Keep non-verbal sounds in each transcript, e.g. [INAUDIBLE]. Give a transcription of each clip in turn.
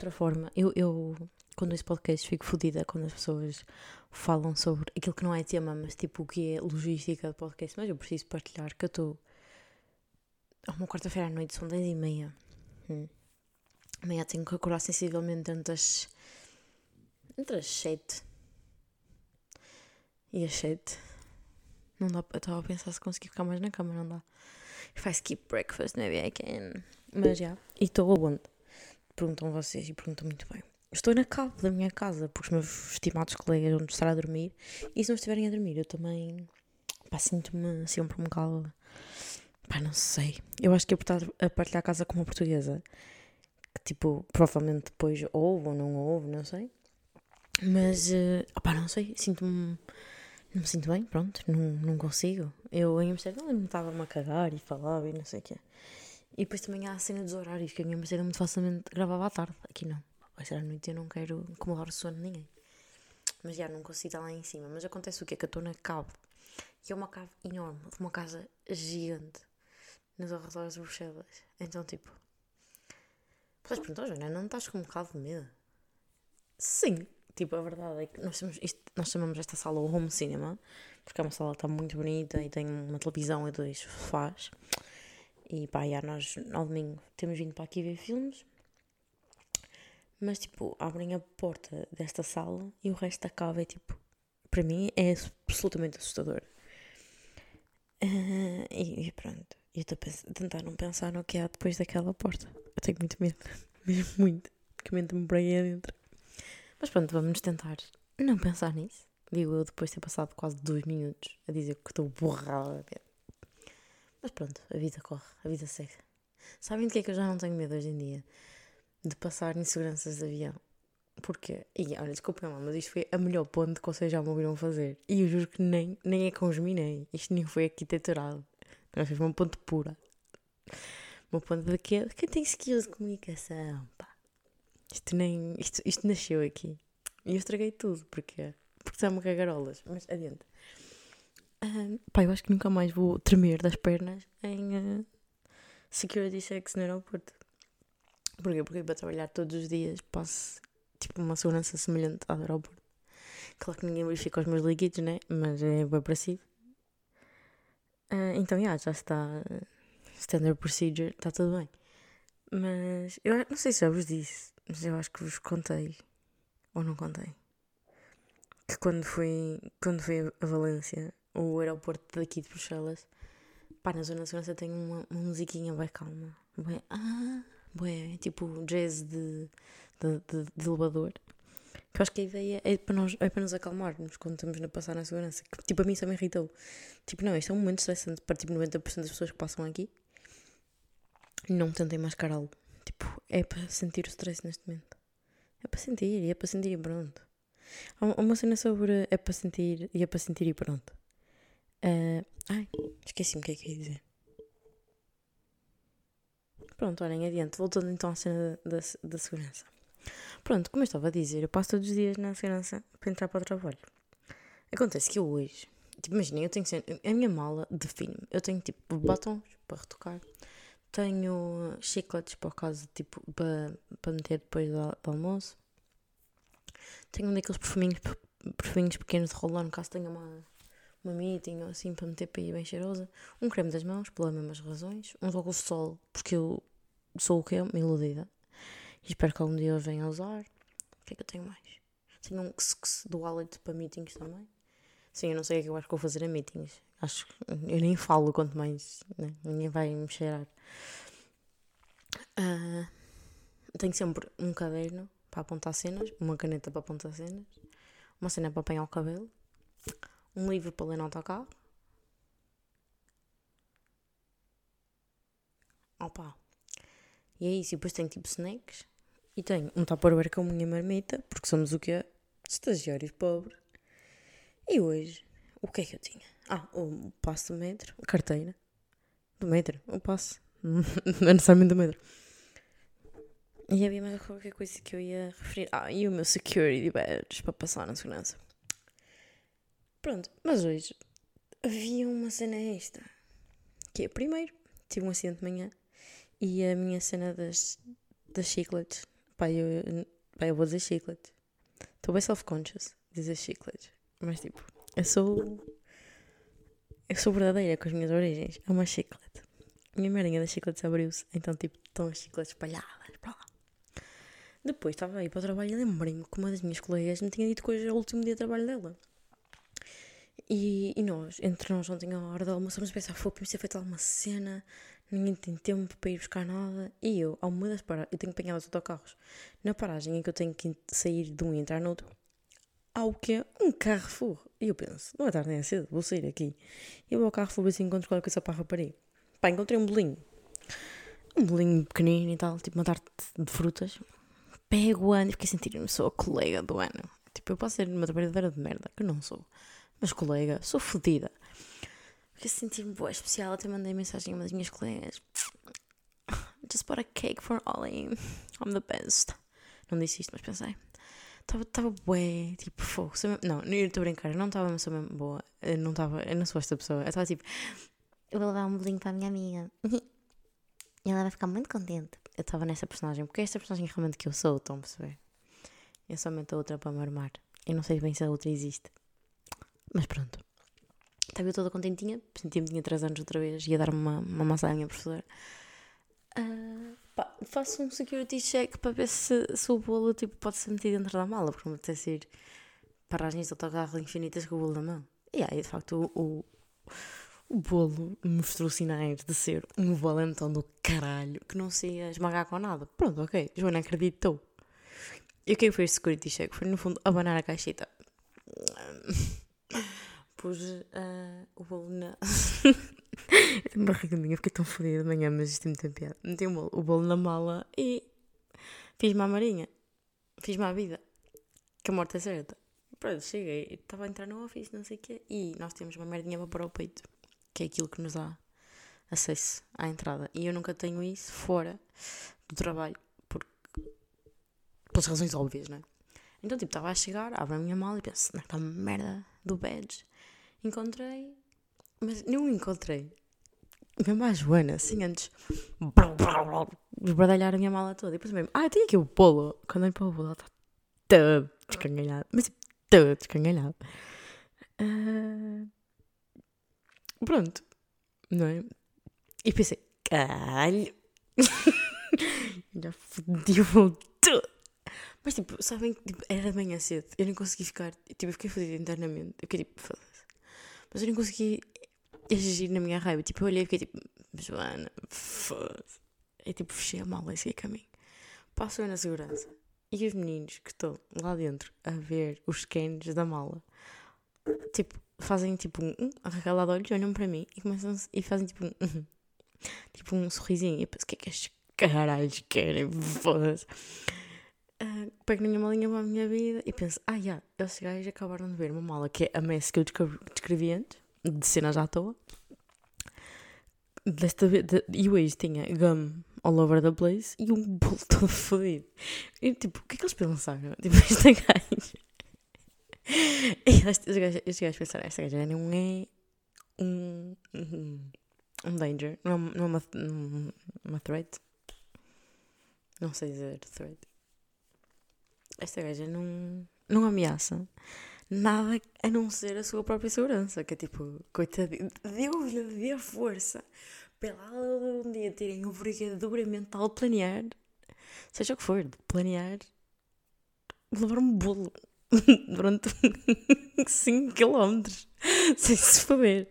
outra forma. Eu, eu quando esse podcast, fico fodida quando as pessoas falam sobre aquilo que não é tema, mas tipo o que é logística do podcast. Mas eu preciso partilhar que eu estou. É uma quarta-feira à noite, são 10 e meia. Hum. Amanhã tenho que acordar sensivelmente entre as. entre as 7 e as 7. Não dá. Eu estava a pensar se conseguir ficar mais na cama, não dá. If I skip breakfast, maybe I can. Mas já. Yeah. E estou aonde? Perguntam vocês e perguntam muito bem. Estou na cave da minha casa, porque os meus estimados colegas vão estar a dormir. E se não estiverem a dormir, eu também. Pá, sinto-me sempre um bocado. Pá, não sei. Eu acho que eu por estar a partilhar a casa com uma portuguesa, que tipo, provavelmente depois ouve ou não ouve, não sei. Mas, uh, pá, não sei. Sinto-me. Não me sinto bem, pronto, não, não consigo. Eu em Amsterdã me estava-me a cagar e falava e não sei o quê. E depois também há a cena dos horários, que a minha Amsterdã muito facilmente gravava à tarde. Aqui não vai ser à noite e eu não quero incomodar o sono de ninguém. Mas já não consigo estar lá em cima. Mas acontece o quê? Que eu estou na cave. E é uma cave enorme, de uma casa gigante, nos arredores de Bruxelas. Então, tipo. Podes perguntar, Joana, não estás com um bocado de medo? Sim. Tipo, a verdade é que nós, temos isto, nós chamamos esta sala o home cinema, porque é uma sala que está muito bonita e tem uma televisão e dois sofás. E pá, já nós ao domingo temos vindo para aqui ver filmes. Mas, tipo, abrem a porta desta sala e o resto da cava é, tipo, para mim é absolutamente assustador. Uh, e, e, pronto, eu estou a tentar não pensar no que há depois daquela porta. Eu tenho muito medo, [LAUGHS] mesmo muito, que mente-me por aí adentro. Mas pronto, vamos tentar não pensar nisso. Digo eu depois de ter passado quase dois minutos a dizer que estou borrada. Mas pronto, a vida corre, a vida segue. Sabem de que é que eu já não tenho medo hoje em dia? de passar inseguranças de avião. Porque, e olha, desculpem mas isto foi a melhor ponte que vocês já me ouviram fazer. E eu juro que nem, nem é com os minei. Isto nem foi arquiteturado. Nós fizemos uma ponte pura. Uma ponte daquele que tem skills de comunicação, pá. Isto nem. Isto, isto nasceu aqui. E eu estraguei tudo. Porque, porque são cagarolas. Mas adiante. Pá, eu acho que nunca mais vou tremer das pernas em uh, security checks no aeroporto. Porquê? Porque para trabalhar todos os dias passo tipo uma segurança semelhante ao aeroporto. Claro que ninguém verifica os meus líquidos, né? Mas é bem parecido. Uh, então, yeah, já está. Standard procedure, está tudo bem. Mas eu não sei se já vos disse, mas eu acho que vos contei. Ou não contei. Que quando fui, quando fui a Valência, o aeroporto daqui de Bruxelas, pá, na zona de segurança tem uma, uma musiquinha bem calma. Bem, ah bué, tipo jazz de, de, de, de elevador. Que eu acho que a ideia é para, nós, é para nos acalmarmos quando estamos a passar na segurança. Que, tipo, a mim isso me irritou. Tipo, não, isto é um momento estressante para tipo 90% das pessoas que passam aqui. Não tentem mascará-lo. Tipo, é para sentir o stress neste momento. É para sentir, e é para sentir e pronto. Há uma cena sobre é para sentir e é para sentir e pronto. Uh, ai, esqueci-me o que é que ia dizer. Pronto, olhem adiante. Voltando então à cena da, da, da segurança. Pronto, como eu estava a dizer, eu passo todos os dias na segurança para entrar para o trabalho. Acontece que eu hoje, tipo, imaginem, eu tenho a minha mala define-me. Eu tenho tipo batons para retocar, tenho chicletes para o caso, tipo, para, para meter depois do, do almoço, tenho um daqueles perfuminhos, perfuminhos pequenos de rolar, no caso tenho uma, uma meeting ou assim para meter para ir bem cheirosa, um creme das mãos, pelas mesmas razões, uns óculos de sol, porque eu sou o que? Uma iludida. E espero que algum dia eu venha a usar. O que é que eu tenho mais? Tenho um x do wallet para meetings também. Sim, eu não sei o que é eu acho que vou fazer a meetings. Acho que eu nem falo, quanto mais. Né? Ninguém vai me cheirar. Uh, tenho sempre um caderno para apontar cenas, uma caneta para apontar cenas, uma cena para apanhar o cabelo, um livro para ler no autocarro. Opa, e é isso. E depois tenho tipo snacks. E tenho um tupperware com a minha marmita, porque somos o quê? Estagiários pobres. E hoje, o que é que eu tinha? Ah, o passo do metro, a carteira. Do metro, o passo. [LAUGHS] Não é necessariamente do metro. E havia mais qualquer coisa que eu ia referir. Ah, e o meu security badge para passar na segurança. Pronto, mas hoje havia uma cena extra. Que é, primeiro, tive um acidente de manhã E a minha cena das, das chicletes. Pá, eu, pá, eu vou dizer chicletes. Estou bem self-conscious dizer chicletes. Mas tipo, eu sou. Eu sou verdadeira com as minhas origens. É uma chiclete. Minha merinha das chicletes abriu-se. Então, tipo, estão as chicletes espalhadas para lá. Depois estava aí para o trabalho e lembrei-me que uma das minhas colegas me tinha dito que hoje é o último dia de trabalho dela. E, e nós, entre nós, ontem à hora do almoço, vamos pensar, foi preciso ter feito alguma cena, ninguém tem tempo para ir buscar nada. E eu, ao uma das paradas, eu tenho que apanhar os autocarros. Na paragem em que eu tenho que sair de um e entrar no outro, há o que é um Carrefour. E eu penso, não é tarde nem é cedo, vou sair aqui. E eu vou ao Carrefour ver se encontro qualquer coisa para a rapariga. Pá, encontrei um bolinho. Um bolinho pequenino e tal, tipo uma tarte de frutas. Pego o ano e fiquei a sentir-me, sou a colega do ano. Tipo, eu posso ser uma trabalhadora de merda, que não sou. Mas colega, sou fodida. Fiquei a sentir-me boa especial. Até mandei mensagem a uma das minhas colegas. [COUGHS] Just bought a cake for Ollie. I'm the best. Não disse isto, mas pensei. Estava bué, tipo, fogo. Não, não estou a brincar, eu não estava sou mesmo boa. Eu não estava, eu não sou esta pessoa. Eu estava tipo, eu vou dar um bolinho para a minha amiga. [LAUGHS] E ela vai ficar muito contente. Eu estava nessa personagem, porque é esta personagem realmente que eu sou, estão a perceber? Eu somente a outra para me armar. Eu não sei bem se a outra existe. Mas pronto. Estava eu toda contentinha, sentia-me tinha 3 anos outra vez, ia dar uma, uma maçã à minha professora. Uh, pá, faço um security check para ver se, se o bolo tipo, pode ser metido dentro da mala, porque não me apetece ir paragens de autocarro infinitas com o bolo na mão. E aí, de facto, o, o, o bolo mostrou sinais de ser um valentão do caralho que não se ia esmagar com nada. Pronto, ok. Joana acreditou. E o que foi este security check? Foi, no fundo, abanar a caixita. Pus uh, o bolo na. [LAUGHS] uma barriga minha, fiquei tão fodida de manhã, mas isto é muito piada. Meti o bolo, o bolo na mala e fiz-me a marinha. Fiz-me a vida. Que a morte é certa. Pronto, cheguei, estava a entrar no office, não sei o quê, e nós temos uma merdinha para pôr ao peito, que é aquilo que nos dá acesso à entrada. E eu nunca tenho isso fora do trabalho, porque. pelas razões óbvias, não é? Então, tipo, estava a chegar, abro a minha mala e penso, naquela merda do badge. Encontrei, mas não encontrei. Mesmo a Joana, assim, antes. Esbardalhar a minha mala toda. E depois mesmo, ah, tem aqui o bolo. Quando olho para o bolo, ela está todo descangalhado. Mas todo descangalhado. Uh... Pronto. Não é? E pensei, caralho. [LAUGHS] Já fodi o bolo todo. Mas tipo, sabem, tipo, era de manhã cedo. Eu nem consegui ficar. Tipo, eu fiquei fodida internamente. Eu fiquei tipo, foda-se. Mas eu nem consegui agir na minha raiva. Tipo, eu olhei e fiquei tipo, Joana, foda-se. E tipo, fechei a mala e segui caminho. Passo eu na segurança. E os meninos que estão lá dentro a ver os scans da mala, tipo, fazem tipo um, um arregalado de olhos, olham para mim e começam e fazem tipo um, um tipo um sorrisinho. E eu penso, o que é que estes caralhos querem? Foda-se. Uh, pego na minha malinha para a minha vida e penso, ah, já, yeah, esses gajos acabaram de ver uma mala que é a mess que eu descrevi antes de cenas à toa. Desta vez, de, e ex tinha gum all over the place e um bolo todo fodido. E tipo, o que é que eles pensaram? [LAUGHS] Tipo, este gajo. E estes gajos, estes gajos pensaram, esta gaja não é um, um, um danger, não é, não é uma, uma threat. Não sei dizer threat. Esta gaja não, não ameaça nada a não ser a sua própria segurança. Que é tipo, coitadinho, Deus lhe dê força para ela um dia terem envergadura mental de planear, seja o que for, de planear levar um bolo [LAUGHS] durante [LAUGHS] 5 km sem se foder.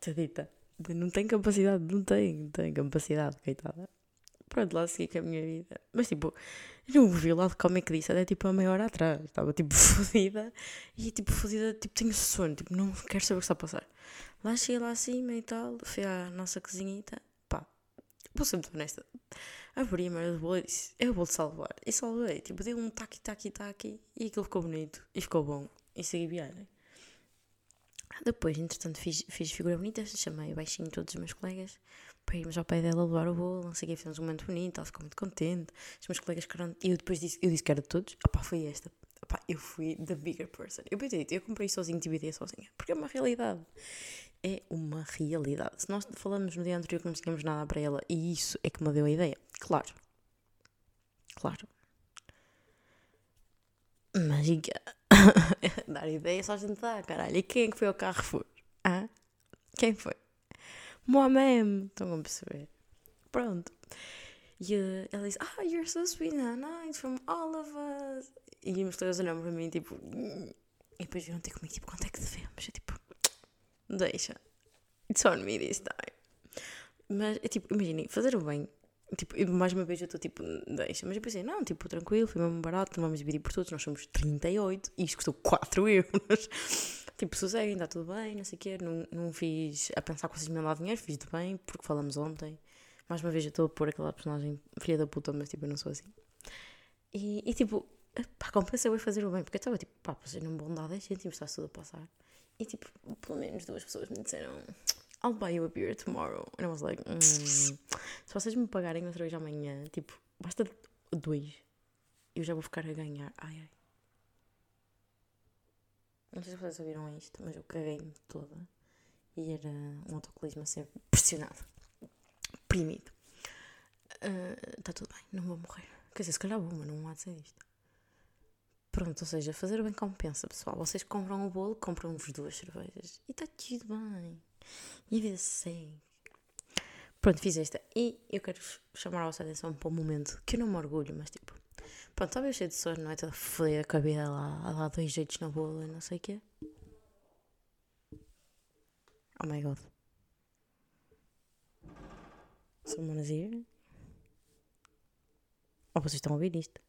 Tadita, não tem capacidade, não tem, não tem capacidade, coitada. Pronto, lá segui com a minha vida. Mas tipo, não vi o lado cómico disso até tipo a meia hora atrás. Estava tipo [LAUGHS] fodida e tipo fodida, tipo tenho sono, tipo não quero saber o que está a passar. Lá cheguei lá acima e tal, fui à nossa cozinhita, pá, vou ser muito honesta. Abri a merda do bolo e disse, eu vou-te salvar. E salvei, tipo, dei um taqui, taqui, taqui e aquilo ficou bonito e ficou bom. E segui viagem. Depois, entretanto, fiz, fiz figura bonita, chamei baixinho todos os meus colegas para irmos ao pé dela levar o bolo, não sei o que, fizemos um momento bonito, ela ficou muito contente, os meus colegas ficaram, e eu depois disse, eu disse que era de todos, opá, foi esta, opá, eu fui the bigger person, eu podia eu comprei sozinho, tive ideia sozinha, porque é uma realidade, é uma realidade. Se nós falamos no dia anterior que não tínhamos nada para ela e isso é que me deu a ideia, claro. Claro. Mas [LAUGHS] dar ideia só a gente dá, caralho. E quem é que foi ao Carrefour? Ah? Quem foi? Mohamed. Estão a perceber? Pronto. E uh, ela diz, ah, you're so sweet and nice from all of us. E os todos olham para mim, tipo... E depois viram ter comigo, tipo, quanto é que devemos? Eu, tipo, deixa. It's on me this time. Mas, é tipo, imaginem, fazer o bem. Tipo, mais uma vez eu estou tipo, deixa. Mas eu pensei, não, tipo, tranquilo, foi mesmo barato, não vamos dividir por todos, nós somos 38 e isto custou 4 euros. Tipo, sosseguem, está tudo bem, não sei o quê. Não, não fiz a pensar que vocês me dar dinheiro, fiz de bem, porque falamos ontem. Mais uma vez eu estou a pôr aquela personagem filha da puta, mas tipo, eu não sou assim. E, e tipo, pá, compensa eu fazer o bem, porque eu estava tipo, pá, vocês não vão dar 10 cêntimos, está tudo a passar. E tipo, pelo menos duas pessoas me disseram, I'll buy you a beer tomorrow. And I was like, mm, se vocês me pagarem outra vez amanhã, tipo, basta dois, eu já vou ficar a ganhar. Ai, ai. Não sei se vocês ouviram isto, mas eu caguei-me toda. E era um autocolismo a ser pressionado deprimido. Está uh, tudo bem, não vou morrer. Quer dizer, se calhar vou, mas não há de ser isto. Pronto, ou seja, fazer bem compensa, pessoal. Vocês compram o bolo, compram-vos duas cervejas. E está tudo bem. E a vida segue. Pronto, fiz esta. E eu quero chamar a vossa atenção para um momento que eu não me orgulho, mas tipo. Pronto, estava cheio de sono, não é? Toda fodida com a vida lá, a dar dois jeitos na bola, não sei o quê. Oh my god. Someone here? Ou vocês estão a ouvir isto?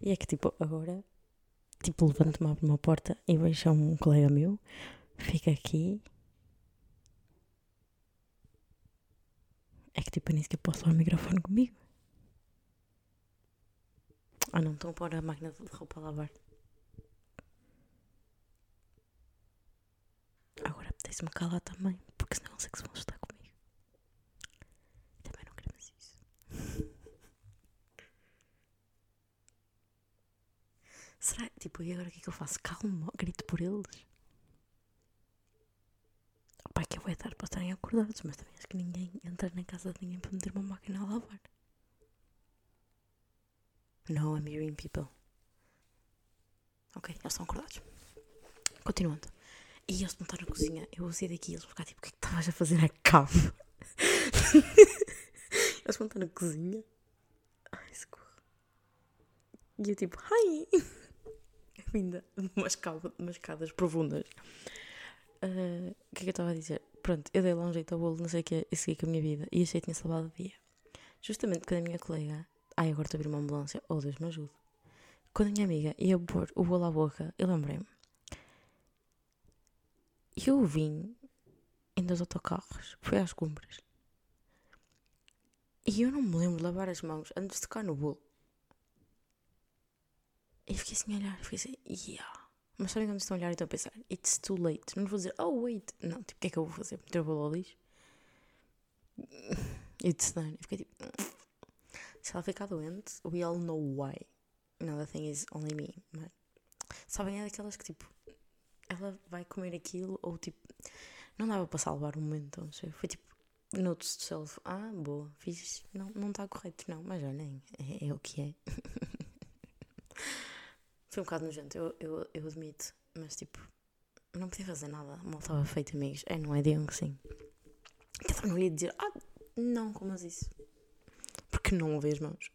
E é que tipo, agora, tipo, levanto-me, abro uma porta e vejo um colega meu, fica aqui. É que tipo, nem sequer posso levar o microfone comigo. Ah não, estão a pôr a máquina de roupa a lavar. apetece-me calar também, porque senão sei que se vão estar comigo. Também não queremos isso. [LAUGHS] Será? Tipo, e agora o que é que eu faço? Calma, grito por eles. É que eu vou dar para estarem acordados, mas também acho que ninguém entra na casa de ninguém para meter uma máquina a lavar. No, I'm hearing people. Ok, eles estão acordados. Continuando. E eles estão na cozinha. Eu sair daqui e eles vão ficar tipo: o que é que estavas a fazer na cave? [LAUGHS] eles vão estar na cozinha. Ai, socorro. E eu tipo: ai! [LAUGHS] Ainda umas, umas escadas profundas. Uh, o que é que eu estava a dizer? Pronto, eu dei lá um jeito ao bolo, não sei o que, e segui com a minha vida. E achei que tinha salvado o dia. Justamente quando a minha colega. Ai, agora estou a abrir uma ambulância. Oh, Deus me ajude. Quando a minha amiga ia pôr o bolo à boca, eu lembrei-me eu vim em dois autocarros, fui às compras. E eu não me lembro de lavar as mãos antes de tocar no bolo. E fiquei assim a olhar, fiquei assim, yeah. Mas sabem quando estão a olhar e estão a pensar, it's too late. Não vou dizer, oh wait. Não, tipo, o que é que eu vou fazer? Meter o bolo ao lixo? [LAUGHS] It's done. Eu fiquei tipo, se ela ficar doente, we all know why. Another thing is only me. Mas, sabem, é daquelas que tipo, ela vai comer aquilo, ou tipo, não dava para salvar o momento, não sei. Foi tipo, notes to self, ah, boa, fiz, não não está correto, não, mas olhem, é, é o que é. [LAUGHS] Foi um bocado nojento, eu, eu, eu admito, mas tipo, não podia fazer nada, mal estava feito, amigos. É, não é? Digam que sim. Então não ia dizer, ah, não, como é isso? Porque não ouvi as mãos.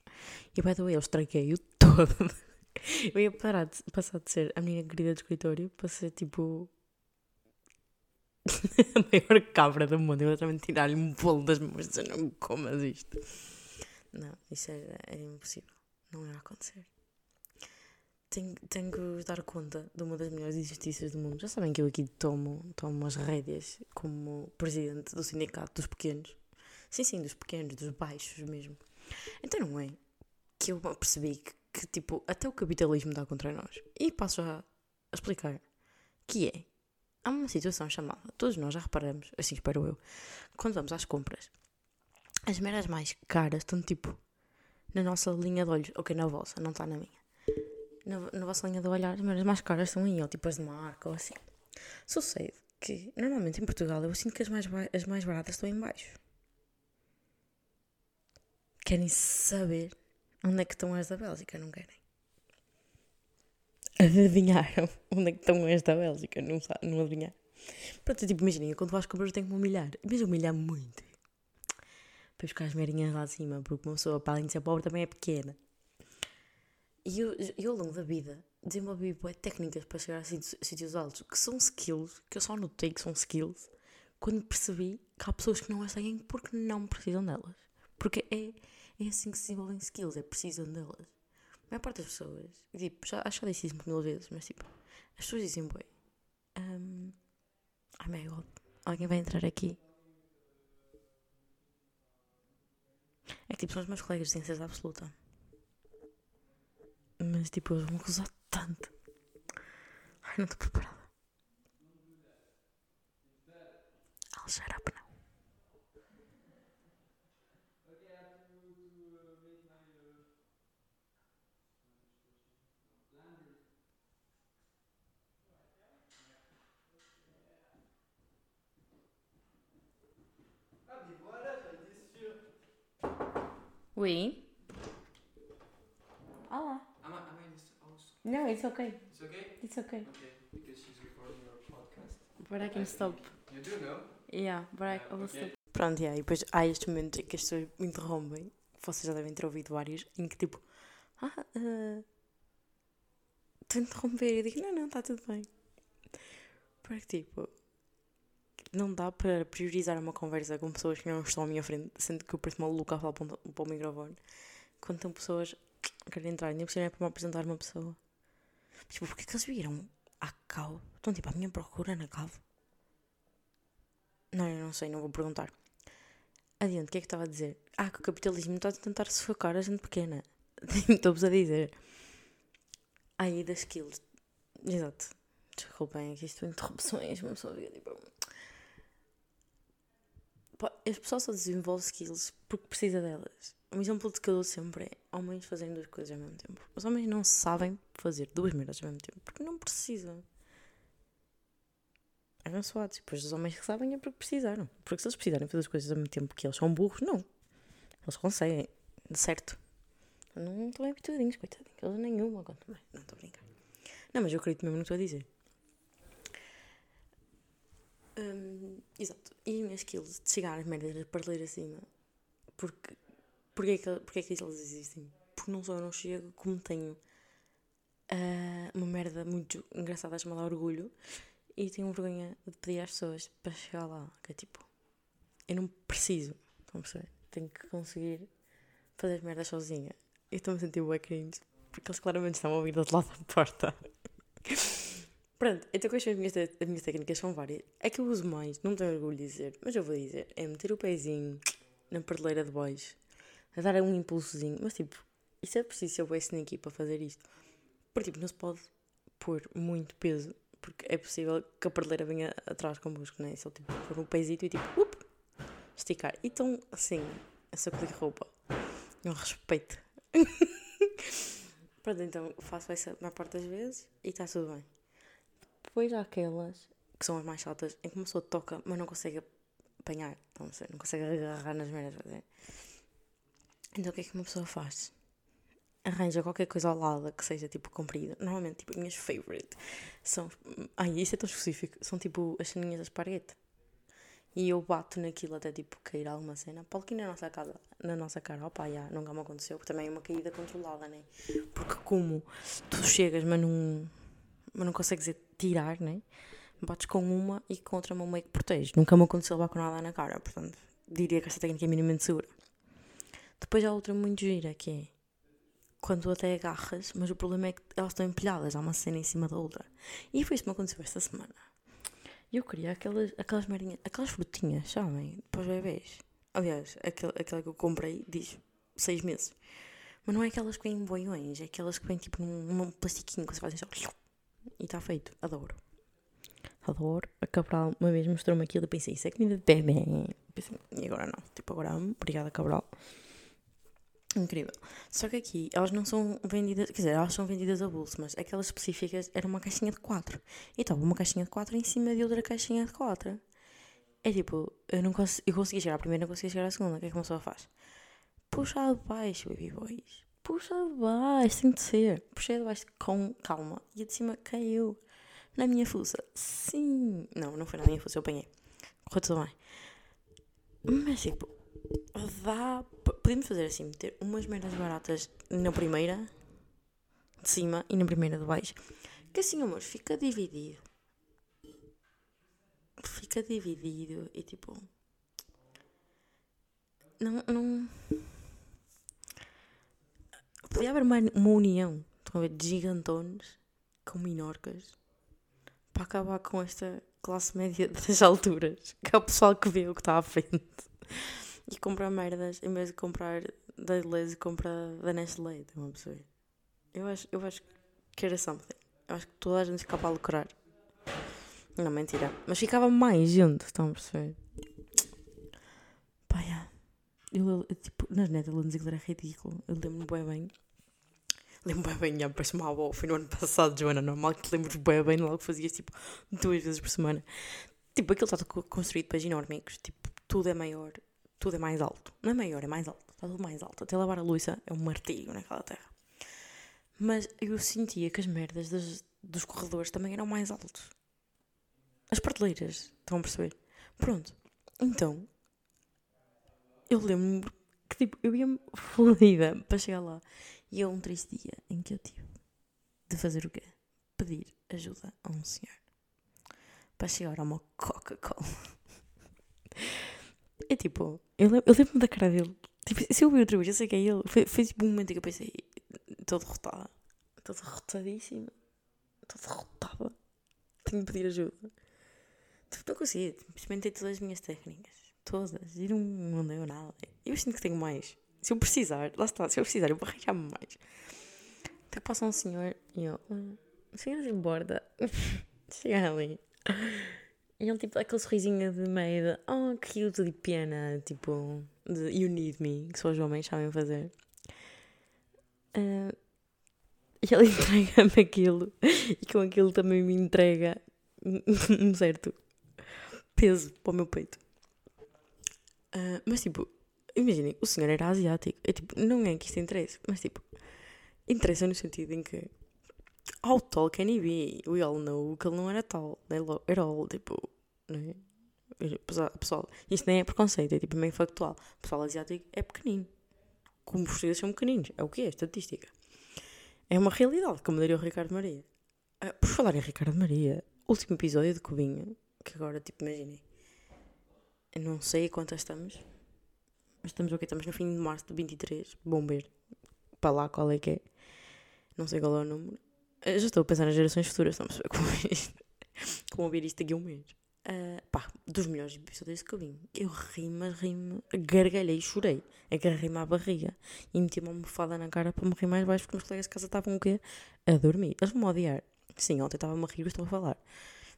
E by the way, eu estraguei-o todo. [LAUGHS] Eu ia parar de, passar de ser a menina querida do escritório para ser tipo. [LAUGHS] a maior cabra do mundo. Eu também tirar-lhe um bolo das mãos e dizer não comas isto. Não, isso era, era impossível. Não ia acontecer. Tenho, tenho que dar conta de uma das melhores injustiças do mundo. Já sabem que eu aqui tomo, tomo as rédeas como presidente do sindicato dos pequenos. Sim, sim, dos pequenos, dos baixos mesmo. Então não é que eu percebi que que, tipo, até o capitalismo dá contra nós. E passo a, a explicar. Que é, há uma situação chamada, todos nós já reparamos, assim espero eu, quando vamos às compras, as meras mais caras estão, tipo, na nossa linha de olhos. Ok, na vossa, não está na minha. Na, na vossa linha de olhar, as merdas mais caras são aí, ou tipo as de marca ou assim. Sucede que, normalmente em Portugal, eu sinto que as mais, as mais baratas estão em baixo. Querem saber onde é que estão as da Bélgica, não querem? Adivinharam onde é que estão as da Bélgica, não, não adivinhar. Pronto, tipo, imaginem, quando vais comprar eu tenho que me humilhar, mas humilhar muito. Para buscar as merinhas lá acima, porque uma pessoa, para além de ser pobre, também é pequena. E eu, eu ao longo da vida desenvolvi técnicas para chegar a sítios, altos, que são skills, que eu só notei que são skills, quando percebi que há pessoas que não as têm porque não precisam delas. Porque é, é assim que se desenvolvem skills, é precisam delas. A maior parte das pessoas, tipo, já, acho que já disse isso mil vezes, mas tipo, as pessoas dizem, boi, um, god, alguém vai entrar aqui. É que tipo, são os meus colegas de ciências absoluta. Mas tipo, eles vão acusar tanto. Ai, não estou preparada. I'll shut up now. Oui. Olá. Am I, am I just also? No, it's okay. It's okay? It's okay. Okay, because she's recording your podcast. But I can stop. You do know? Yeah, but I Yeah, will okay. stop. Pronto, yeah, e depois há estes momentos em que as pessoas me interrompem. Vocês já devem ter ouvido vários, em que tipo, ah, uh, estou a interromper. E eu digo, não, não, está tudo bem. Porque tipo, não dá para priorizar uma conversa com pessoas que não estão à minha frente, sendo que eu pareço maluca a falar para, um- o microfone. Quando estão pessoas a querem entrar, nem por é para me apresentar uma pessoa. Tipo, porque que eles viram à cabo? Estão tipo à minha procura na cabo? Não, eu não sei, não vou perguntar. Adiante, o que é que estava a dizer? Ah, que o capitalismo está a tentar sufocar a gente pequena. [LAUGHS] Estou-vos a dizer. Aí das skills. Exato. Desculpem, aqui isto é interrupções, uma pessoa fica tipo. As pessoas só desenvolvem skills porque precisa delas. Um exemplo de que eu dou sempre é homens fazerem duas coisas ao mesmo tempo. Os homens não sabem fazer duas merdas ao mesmo tempo porque não precisam. Abençoados. E depois os homens que sabem é porque precisaram. Porque se eles precisarem fazer as coisas ao mesmo tempo que eles são burros, não. Eles conseguem. Certo. Não estão habituadinhos, coitadinhos. Eles nenhuma bem. Não estou a brincar. Não, mas eu acredito mesmo no que estou a dizer. Hum, exato. E as minhas skills de chegar às merdas de partir acima. Porque. Porquê que, porquê que eles existem? Porque não só eu não chego, como tenho ah, uma merda muito engraçada chamada orgulho e tenho vergonha de pedir às pessoas para chegar lá. Que é tipo, eu não preciso, estão a perceber? Tenho que conseguir fazer as merdas sozinha. Eu estou-me a sentir bué cringe, porque eles claramente estão a ouvir do outro lado da porta. [LAUGHS] Pronto, então quais são as minhas, as minhas técnicas? São várias. É que eu uso mais, não tenho orgulho de dizer, mas eu vou dizer, é meter o pezinho na prateleira de baixo, a dar um impulsozinho, mas tipo, isso é preciso ser bué sneaky para fazer isto. Porque tipo, não se pode pôr muito peso, porque é possível que a prateleira venha atrás convosco, não é? Só tipo, pôr um pezito e tipo, up, esticar. Então, assim, a sacudir roupa. Não respeito. [LAUGHS] Pronto, então faço essa maior parte das vezes e está tudo bem. Depois há aquelas que são as mais chatas em que uma pessoa toca, mas não consegue apanhar, não, sei, não consegue agarrar nas merdas. estás a ver? Então o que é que uma pessoa faz? Arranja qualquer coisa ao lado que seja tipo comprida. Normalmente, tipo, as minhas favorite são. Ai, isso é tão específico. São tipo as ceninhas da esparguete. E eu bato naquilo até tipo cair alguma cena. Pode cair na nossa casa, na nossa cara. Opa, já, nunca me aconteceu. Porque também é uma caída controlada, né? Porque como tu chegas, mas não, mas não consegues tirar, né? Bates com uma e com outra mão meio que protege. Nunca me aconteceu levar com nada na cara. Portanto, diria que esta técnica é minimamente segura. Depois há outra muito gira que é quando até agarras, mas o problema é que elas estão empilhadas, há uma cena em cima da outra. E foi isso que me aconteceu esta semana. Eu queria aquelas, aquelas merinhas, aquelas frutinhas, sabem? Para os bebês. Aliás, aquela, aquela que eu comprei diz seis meses. Mas não é aquelas que vêm em boiões, é aquelas que vêm tipo num, num plastiquinho que você faz só. E está feito. Adoro. Adoro. A Cabral uma vez mostrou-me aquilo e pensei, isso é comida de bebê. E agora não. Tipo, agora amo. Obrigada, Cabral. Incrível. Só que aqui elas não são vendidas, quer dizer, elas são vendidas a bolso, mas aquelas específicas era uma caixinha de 4. E estava uma caixinha de 4 em cima de outra caixinha de 4. É tipo, eu não cons eu consegui chegar à primeira, não consegui chegar à segunda. O que é que uma pessoa faz? Puxa de baixo, baby boys. Puxa de baixo, tem de ser. Puxei de baixo com calma. E a de cima caiu. Na minha fuça. Sim. Não, não foi na minha fuça, eu apanhei. Correu tudo bem. Mas tipo, dá. Podemos fazer assim: ter umas merdas baratas na primeira de cima e na primeira de baixo. Que assim, amor, fica dividido. Fica dividido e tipo. Não. não... Podia haver uma, uma união, estão a ver, de gigantones com minorcas para acabar com esta classe média [LAUGHS] das alturas, que é o pessoal que vê o que está à frente e compra merdas em vez de comprar da Deleuze compra da Nestlé, estão a perceber? Eu acho, eu acho que era something. Eu acho que toda a gente ficava a lucrar. Não, mentira. Mas ficava mais gente, estão a perceber? Pá, yeah. eu, eu, tipo, nas Netherlands aquilo era ridículo. Eu lembro-me bem bem. Lembro-me bem bem, já, parece uma avó. Foi no ano passado, Joana. Normal que te lembres bem bem, logo fazias tipo duas vezes por semana. Tipo, aquilo está construído para ginórmicos. Tipo, tudo é maior, tudo é mais alto. Não é maior, é mais alto. Está tudo mais alto. Até lavar a louça é um martírio naquela terra. Mas eu sentia que as merdas das, dos corredores também eram mais altos. As prateleiras, estão a perceber? Pronto. Então, eu lembro que tipo, eu ia-me [LAUGHS] fodida para chegar lá. E é um triste dia em que eu tive de fazer o quê? Pedir ajuda a um senhor para chegar a uma Coca-Cola. [LAUGHS] É tipo, eu, eu lembro-me da cara dele. Tipo, se eu vi outra vez, eu sei que é ele. Foi, foi tipo um momento em que eu pensei, estou derrotada. Estou derrotadíssima. Estou derrotada. Tenho de pedir ajuda. Tipo, não consegui. Experimentei todas as minhas técnicas. Todas. E não, não deu nada. Eu sinto que tenho mais. Se eu precisar, lá está, se eu precisar, eu vou arranjar mais. Até passa um senhor e eu, "Hum, senhor se importa? [LAUGHS] Chega ali. E ele, tipo, aquele sorrisinho de meio de, oh, cute, de pena, tipo, de you need me, que só os homens sabem fazer. Ah, e ele [LAUGHS] entrega-me aquilo, e com aquilo também me entrega um certo peso para o meu peito. Ah, mas, tipo, imaginem, o senhor era asiático. É tipo, não é que isto interessa, mas tipo, interessa no sentido em que how tall can he be? We all know que ele não era tall, at all, tipo, não é? Pessoal- isto nem é preconceito, é tipo meio factual. O pessoal asiático é pequenino. Como os portugueses são pequeninos. É o que é? Estatística. É uma realidade, como daria o Ricardo Maria. Ah, por falar em Ricardo Maria, último episódio de Cubinho, que agora, tipo, imaginem. Não sei a quantas estamos, mas estamos o quê? Estamos no fim de março de 23. Bom ver para lá qual é que é. Não sei qual é o número. Eu já estou a pensar nas gerações futuras, perceber como é isto. Como ouvir isto daqui a um mês. Ah, pá, dos melhores episódios que eu vi. Eu ri, mas gargalhei e chorei. Agarrei-me à barriga e meti uma almofada na cara para me rir mais baixo porque os colegas de casa estavam o quê? A dormir. Eles vão-me odiar. Sim, ontem estava-me a rir e estou a falar.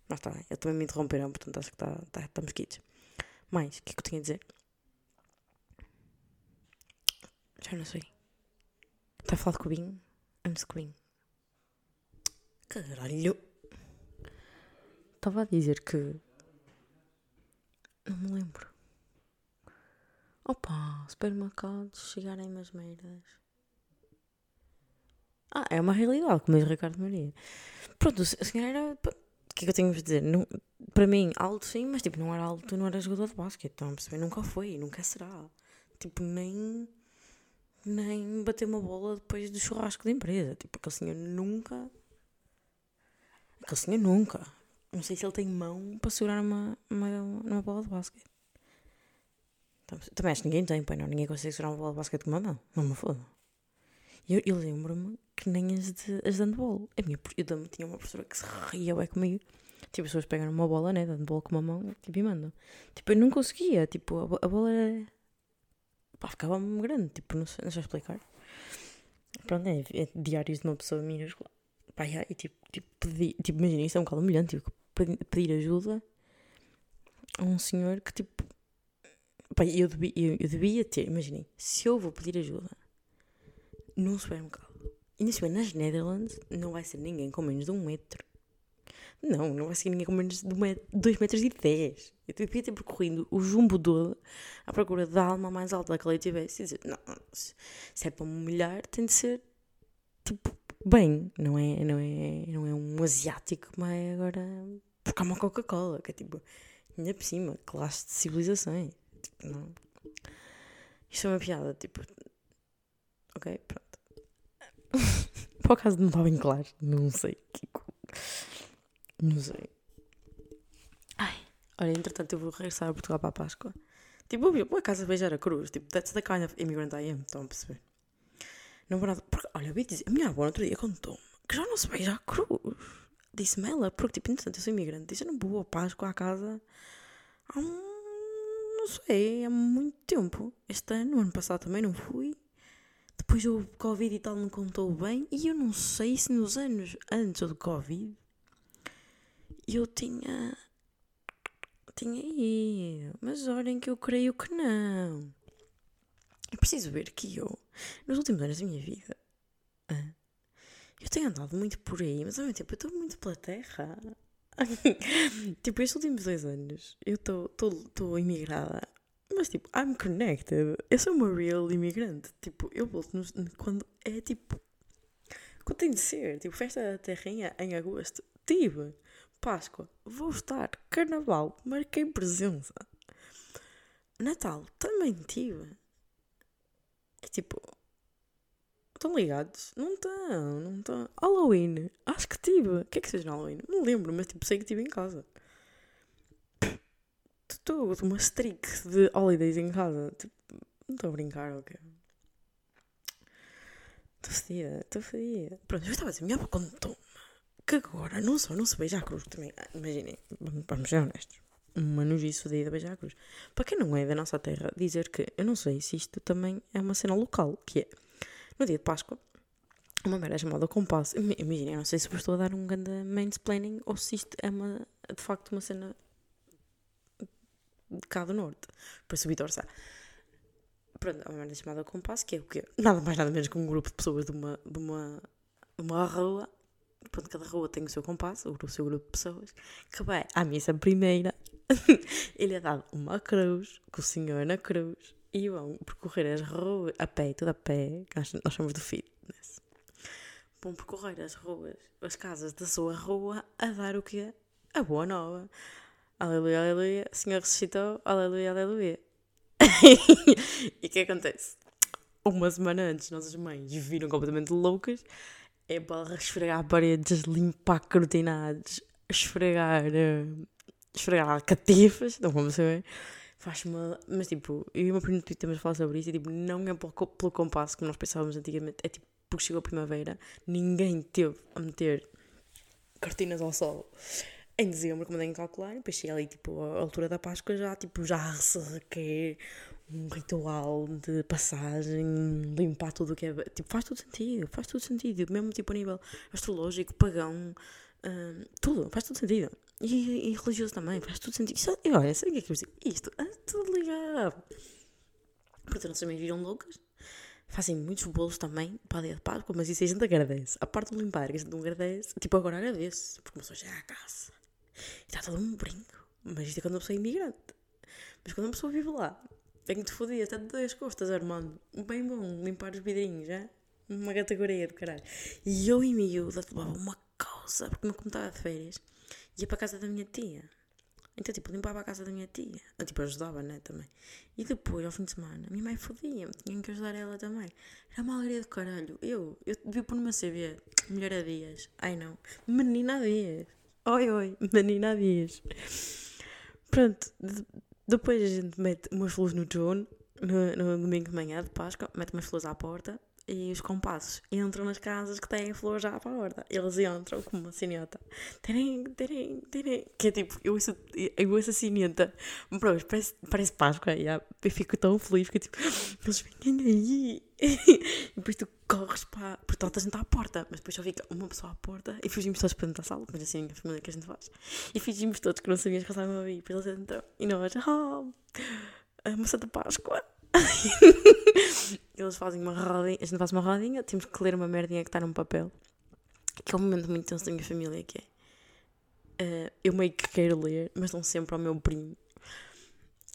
Mas está bem, eu também me interromperam, portanto acho que tá, tá mosquitos. Mais, o que é que eu tinha a dizer? Já não sei. Está a falar de cubinho? De cubinho. Caralho! Estava a dizer que. Não me lembro. Opa, supermercados chegarem umas merdas. Ah, é uma realidade, como diz Ricardo Maria. Pronto, o senhor era. O que é que eu tenho a vos dizer? Não, para mim, alto sim, mas tipo, não era alto, não era jogador de basquete. Estão a perceber? Nunca foi, nunca será. Tipo, nem. Nem bater uma bola depois do churrasco da empresa. Tipo, aquele senhor nunca. Aquele senhor nunca. Não sei se ele tem mão para segurar uma, uma, uma bola de basquete. Então, Também acho que ninguém tem, pai, não. Ninguém consegue segurar uma bola de basquete com uma mão. Não me foda. Eu, eu lembro-me que nem as de, as de handball. A minha, eu tinha uma professora que se ria bem comigo. Tipo, as pessoas pegam uma bola, né? De handball com uma mão tipo, e mandam. Tipo, eu não conseguia. Tipo, a, a bola era. Pá, ficava-me grande. Tipo, não sei, não sei explicar. Pronto, é, é diários de uma pessoa minúscula. E tipo, tipo, pedi, tipo, imagina, isto é um bocado humilhante. Tipo, pedi- pedir ajuda a um senhor que, tipo. Pá, eu devia, eu, eu devia ter, imaginem, se eu vou pedir ajuda num supermercado. E nesse nas Netherlands não vai ser ninguém com menos de um metro. Não, não vai ser ninguém com menos de dois metros e dez. Eu devia ter percorrido o jumbo todo à procura da alma mais alta que ele tivesse e dizer, não, se é para me humilhar, tem de ser tipo bem, não é, não é, não é um asiático, mas agora porque há uma Coca-Cola, que é tipo, ainda por cima, classe de civilizações. Tipo, não. Isto é uma piada, tipo. Ok, pronto. [LAUGHS] Por acaso não está bem claro, não sei. Kiko. Não sei. Ai, olha, entretanto eu vou regressar a Portugal para a Páscoa. Tipo, eu vou a casa beijar a cruz. Tipo, that's the kind of immigrant I am, estão a perceber? Nada. Porque, olha, eu vi dizer, a minha avó no outro dia contou-me que já não se beija a cruz. Disse-me ela, porque, tipo, entretanto eu sou imigrante. Disse, eu não vou a Páscoa à casa há um, não sei, há muito tempo. Este ano, ano passado também não fui. Depois o Covid e tal não contou bem. E eu não sei se nos anos antes do Covid eu tinha. Tinha ido. Mas olhem que eu creio que não. Preciso ver que eu, nos últimos anos da minha vida, eu tenho andado muito por aí, mas ao mesmo tempo eu estou muito pela terra. [LAUGHS] tipo, estes últimos dois anos eu estou imigrada, mas tipo, I'm connected. Eu sou uma real imigrante. Tipo, eu volto quando é tipo. Quando tem de ser. Tipo, festa da terrinha em agosto. Tive. Páscoa. Vou estar. Carnaval. Marquei presença. Natal. Também tive. É tipo. Estão ligados? Não estão, não estão. Halloween, acho que tive. O que é que seja no Halloween? Não lembro, mas tipo, sei que tive em casa. Estou uma streak de holidays em casa. Tipo, não estou a brincar, ok? Estou fedida, estou fedida. Pronto, eu estava a dizer, minha avó contou-me que agora não só não se beija a cruz, também, ah, imaginem, vamos ser honestos. Uma nojice fedida beijar a cruz. Para quem não é da nossa terra, dizer que eu não sei se isto também é uma cena local, que é no dia de Páscoa, uma merda chamada compasso. Imagina, eu não sei se estou a dar um grande mansplaining ou se isto é uma, de facto uma cena de cá do norte. Para subir torçar. Pronto, uma merda chamada compasso, que é o quê? Nada mais nada menos que um grupo de pessoas de uma, de uma, de uma rua. Pronto, cada rua tem o seu compasso, o seu grupo de pessoas, que vai à missa primeira. [LAUGHS] Ele é dado uma cruz, com o senhor na cruz, e vão percorrer as ruas a pé, tudo a pé, nós, nós somos do fitness. Vão percorrer as ruas, as casas da sua rua a dar o quê? A boa nova. Aleluia, aleluia, o Senhor ressuscitou, aleluia, aleluia. [LAUGHS] e o que acontece? Uma semana antes, nossas mães viram completamente loucas. É para esfregar paredes, limpar cortinados, esfregar, uh, esfregar catifas, não vamos saber faz-me. Mas tipo, eu e o meu primo também falar sobre isso e tipo, não é pelo, pelo compasso como nós pensávamos antigamente, é tipo, porque chegou a primavera, ninguém teve a meter cortinas ao sol em dezembro, como devem calcular, depois chega ali, tipo, a altura da Páscoa já, tipo, já se requer um ritual de passagem, limpar tudo o que é. Tipo, faz tudo sentido, faz tudo sentido, mesmo tipo a nível astrológico, pagão, hum, tudo, faz tudo sentido. E, e, religioso também, faz tudo sentido. Isso, e olha, sabe o que é que eu digo? Isto é tudo ligado. Portanto, também viram loucas. Fazem muitos bolos também para a dia de Páscoa, mas isso a gente agradece. A parte de limpar, que a gente não agradece, tipo, agora agradece, porque uma pessoa já é à casa. E está todo um brinco. Mas isto é quando a pessoa é imigrante. Mas quando a pessoa vive lá, tem que te foder até de duas costas, Armando. Bem bom limpar os vidrinhos, já? Uma categoria do caralho. E eu e miúda levava uma causa, porque não estava de férias ia para a casa da minha tia. Então, tipo, limpava a casa da minha tia. Eu, tipo, ajudava, né, também. E depois, ao fim de semana, a minha mãe fodia-me. Tinha que ajudar ela também. Era uma alegria de caralho. Eu, eu devia pôr numa CV. Mulher a dias. Ai, não. Menina a dias. Oi, oi. Menina a dias. Pronto. De, depois a gente mete umas flores no John. No, no domingo de manhã de Páscoa. Mete umas flores à porta e os compassos entram nas casas que têm flores já à porta. Eles entram como uma sineta. Terem, terem, terem. Que é tipo, eu ouço, eu ouço a sineta. Pronto, parece, parece Páscoa. Yeah. Eu fico tão feliz que tipo, eles vêm aí. e depois tu corres para. Porque toda a gente à porta. Mas depois só fica uma pessoa à porta e fugimos todos para dentro da sala. Mas assim, a família que a gente faz. E fingimos todos que não sabíamos que eles estavam a vir. Depois eles entram. E nós, oh, a moça da Páscoa. [LAUGHS] Eles fazem uma rodinha, a gente faz uma rodinha, temos que ler uma merdinha que está num papel. Que é um momento muito tenso da minha família, que é. eh, eu meio que quero ler, mas dão sempre ao meu primo.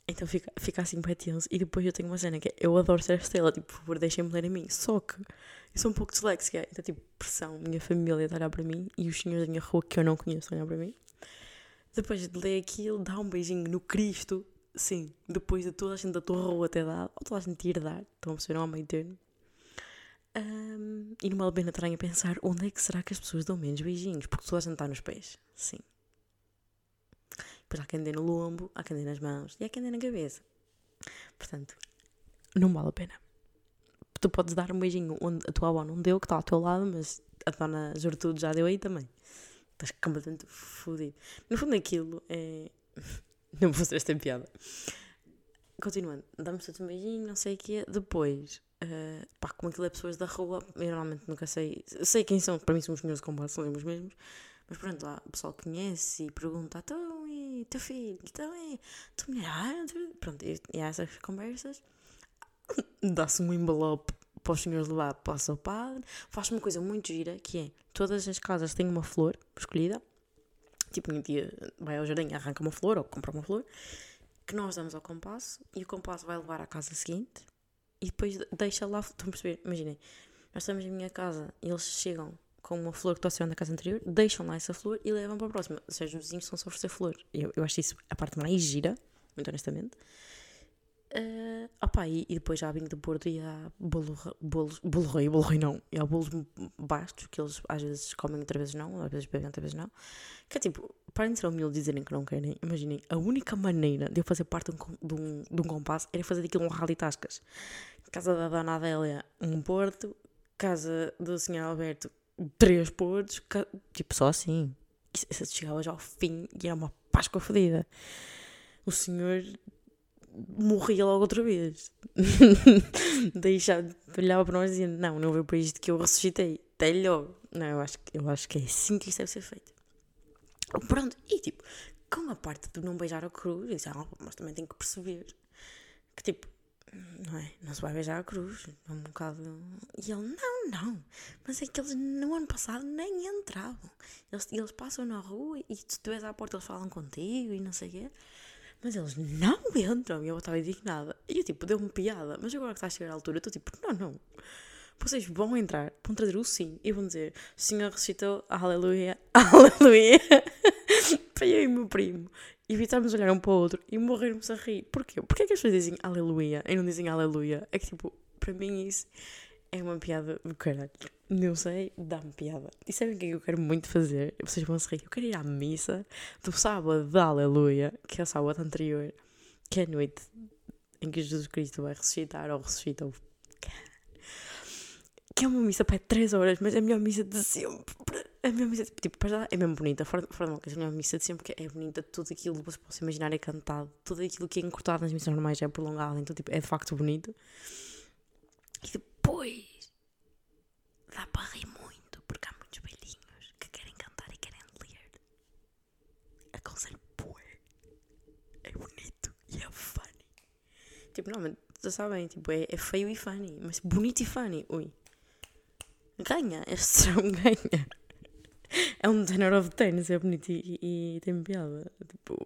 Então fica, fica assim bem tenso. E depois eu tenho uma cena que é, eu adoro ser estrela, tipo, por favor, deixem-me ler a mim. Só que eu sou um pouco disléxica, então tipo, pressão, minha família de olhar para mim e os senhores da minha rua que eu não conheço olhar para mim. Depois de ler aquilo, dá um beijinho no Cristo, sim, depois de toda a gente da tua rua ter dado, ou toda a gente ir dar, estão a perceber, não há meio termo. Ahm, e não vale a pena estarem a pensar onde é que será que as pessoas dão menos beijinhos, porque toda a gente está nos pés, sim. Depois há quem dê no lombo, há quem dê nas mãos e há quem dê na cabeça. Portanto, não vale a pena. Tu podes dar um beijinho onde a tua avó não deu, que está ao teu lado, mas a dona Gertrude já deu aí também. Estás completamente fodido. No fundo, aquilo é. [LAUGHS] Não fazer esta piada. Continuando, damos todos um beijinho, não sei o quê. Depois, eh, pá, como aquilo é pessoas da rua, eu normalmente nunca sei. Sei quem são, para mim são os senhores de são os mesmos. Mas pronto, lá o pessoal conhece e pergunta: então, e teu filho? Então, e tua mulher? Ah, tu-" Pronto, e, e há essas conversas. [LAUGHS] Dá-se um envelope para os senhores levar, passa ao padre. Faz uma coisa muito gira que é: todas as casas têm uma flor escolhida. Tipo, minha tia vai ao jardim, arranca uma flor ou compra uma flor. Que nós damos ao compasso e o compasso vai levar à casa seguinte e depois deixa lá. Estão a perceber? Imaginem, nós estamos em minha casa e eles chegam com uma flor que trouxeram da casa anterior, deixam lá essa flor e levam para a próxima. Ou seja, os vizinhos estão só a oferecer flor. Eu, eu acho isso a parte mais gira, muito honestamente. Uh, opa, e, e depois já há vinho do Porto e há bolo, bolos, bolo rei, bolo rei não, e há bolos bastos que eles às vezes comem, outras vezes não, às vezes bebem, outras vezes não. Que é tipo, parem de ser humildes dizerem que não querem. Imaginem, a única maneira de eu fazer parte de um, de um, de um compasso era fazer daquilo um rally tascas. Casa da Dona Adélia, um Porto, casa do Sr. Alberto, três Portos, ca- tipo só assim. Isso- Isso chegava já ao fim e era uma Páscoa fodida. O senhor morria logo outra vez. [LAUGHS] Deixava, olhava para nós e dizia: Não, não veio para isto que eu ressuscitei. Até logo. Não, eu acho, eu acho que é assim que isto deve ser feito. Pronto, e tipo, com a parte de não beijar a cruz, eu disse: Ah, mas também tem que perceber que tipo, não é? Não se vai beijar a cruz. É um bocado. E ele: Não, não. Mas é que eles no ano passado nem entravam. Eles, eles passam na rua e se tu vais à porta eles falam contigo e não sei o quê. Mas eles não entram. E eu estava indignada. E eu, tipo, deu-me piada. Mas agora que está a chegar à altura, eu estou tipo, não, não. Vocês vão entrar, vão trazer o sim e vão dizer: O Senhor ressuscitou, aleluia, [LAUGHS] aleluia. Para eu e meu primo evitarmos olhar um para o outro e morrermos a rir. Porquê? Porquê é que as pessoas dizem aleluia e não dizem aleluia? É que, tipo, para mim isso é uma piada do caralho. Não sei, dá-me piada. E sabem o que é que eu quero muito fazer? Vocês vão se rir. Eu quero ir à missa do sábado da Aleluia, que é o sábado anterior, que é a noite em que Jesus Cristo vai ressuscitar ou ressuscita. o- Que é uma missa para 3 horas, mas é a melhor missa de sempre. A melhor missa, tipo, para já é mesmo bonita, fora, fora de coisa, a melhor missa de sempre, que é bonita, tudo aquilo que você possa imaginar é cantado, tudo aquilo que é encurtado nas missões normais é prolongado, então, tipo, é de facto bonito. E depois dá para rir muito, porque há muitos velhinhos que querem cantar e querem ler. Aconselho pôr. É bonito e é funny. Tipo, não, mas já sabem, tipo, é, é feio e funny, mas bonito e funny, ui. Ganha, este serão [LAUGHS] ganha. É um 10 out of 10, é bonito e, e- e tem piada. Tipo,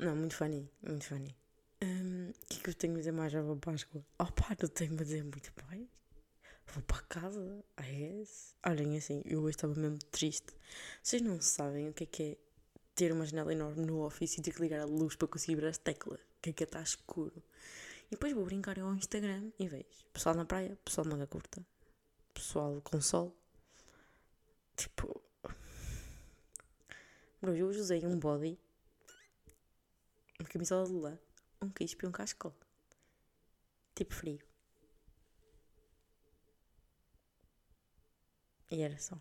não, muito funny, muito funny. Hum, O que é que eu tenho a dizer mais para a Páscoa? Oh pá, não tenho a dizer muito bem. Vou para casa, I guess. Olhem assim, eu hoje estava mesmo triste. Vocês não sabem o que é que é ter uma janela enorme no office e ter que ligar a luz para conseguir ver as teclas. O que é que é estar escuro. E depois vou brincar ao Instagram e vejo pessoal na praia, pessoal manga curta, pessoal com sol. Tipo. Bro, eu usei um body, uma camisola de lã, um quispo e um cascol. Tipo frio. E era só.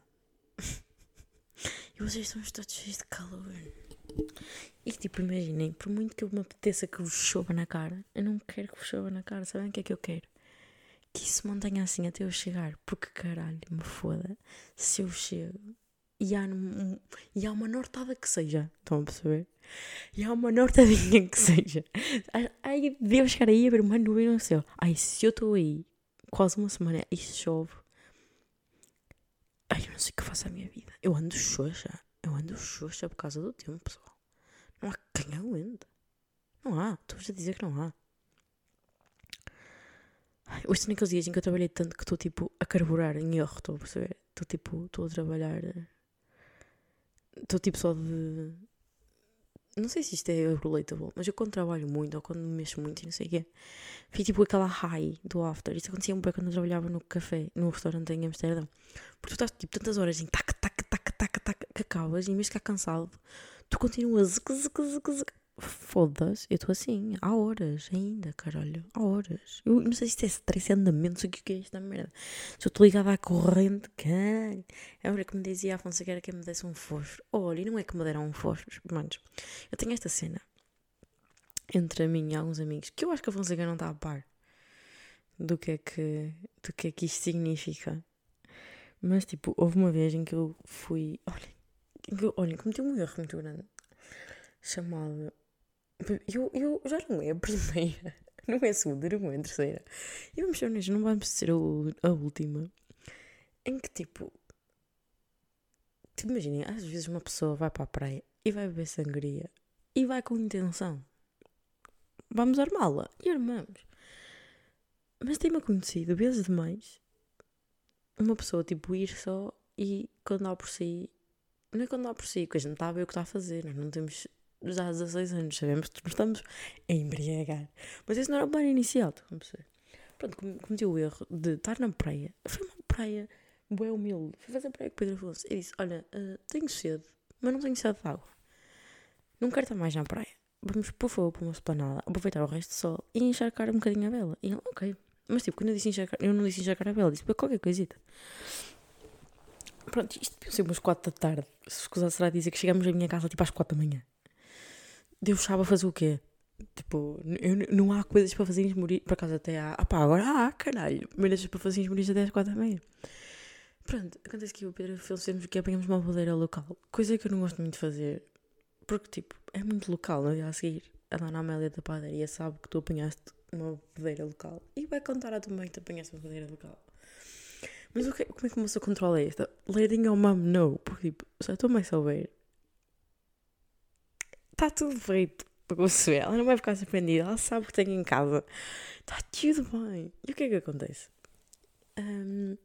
[LAUGHS] e vocês estão todos cheios de calor. E tipo, imaginem, por muito que eu me apeteça que vos chova na cara, eu não quero que vos chova na cara. Sabem o que é que eu quero? Que isso mantenha assim até eu chegar. Porque caralho, me foda. Se eu chego e há, num- e há uma nortada que seja. Estão a perceber? E há uma nortadinha que seja. Ai, devo chegar aí a ver uma nuvem no céu. Ai, se eu estou aí quase uma semana e chove. Ai, eu não sei o que faço à minha vida. Eu ando xoxa. Eu ando xoxa por causa do tempo, pessoal. Não há quem aguente. Não há. Estou-vos a dizer que não há. Ai, Hoje são naqueles dias em que eu trabalhei tanto que estou tipo a carburar em erro, estou a perceber? Estou tipo, estou a trabalhar. Estou tipo só de. Não sei se isto é relatable, mas eu quando trabalho muito ou quando me mexo muito e não sei o quê, fico tipo aquela high do after. Isto acontecia um pouco quando eu trabalhava no café, no restaurante em Amsterdão. Porque tu estás tipo tantas horas em tac, tac, tac, tac, tac, que acabas e de ficar cansado, tu continuas. Foda-se, eu estou assim, há horas ainda, caralho, há horas. Eu não sei se isto é stress, é andamento, sei o que é esta merda. Se eu estou ligada à corrente, caralho. É a hora que me dizia a Afonso que era quem me desse um fósforo. Olha, e não é que me deram um fósforo, manos. Eu tenho esta cena entre a mim e alguns amigos que eu acho que a Fonseca não está a par do que é que, do que, é que isto significa. Mas, tipo, houve uma vez em que eu fui. Que eu, olhem, cometi um erro muito grande chamado. Eu, eu já não é a primeira, [LAUGHS] não é a segunda, não é a terceira. E vamos ser honestos, não vamos ser a, a última. Em que, tipo. Tipo, imaginem, às vezes uma pessoa vai para a praia e vai beber sangria e vai com intenção. Vamos armá-la. E armamos. Mas tem-me acontecido vezes demais uma pessoa tipo ir só e quando dá por si. Não é quando dá por si, porque a gente está a ver o que está a fazer. Nós não temos já 16 anos, sabemos que nos estamos a embriagar. Mas esse não era o plano inicial, estão a perceber? Pronto, com- cometi o erro de estar na praia. Foi uma praia bué humilde. Fui fazer praia com o Pedro Afonso. Eu disse: Olha, eh, tenho sede, mas não tenho sede de água. Não quero estar mais na praia. Vamos, por favor, para uma esplanada, aproveitar o resto do sol e encharcar um bocadinho a vela. E ele, ok. Mas tipo, quando eu disse encharcar, eu não disse encharcar a vela, disse para qualquer coisita. Pronto, isto ser umas 4 da tarde. Se escusar será dizer que chegamos à minha casa tipo às 4 da manhã. Deus sabe a fazer o quê? Tipo, eu, não há coisas para fazer morir. Por acaso até há. Ah pá, agora há, caralho. Maneiras para fazer morir até às 4 da manhã. Pronto, acontece que eu e o Pedro fizemos que apanhamos uma boleira local. Coisa que eu não gosto muito de fazer. Porque, tipo, é muito local. No dia a seguir, a dona Amélia da padaria sabe que tu apanhaste uma boleira local. E vai contar a tua mãe que tu apanhaste uma boleira local. Mas como é que uma pessoa controla esta? Letting your mom know. Porque, tipo, se a tua mãe souber, está tudo feito. Para você. Ela não vai ficar surpreendida. Ela sabe que tem em casa. Está tudo bem. E o que é que acontece? Ahm,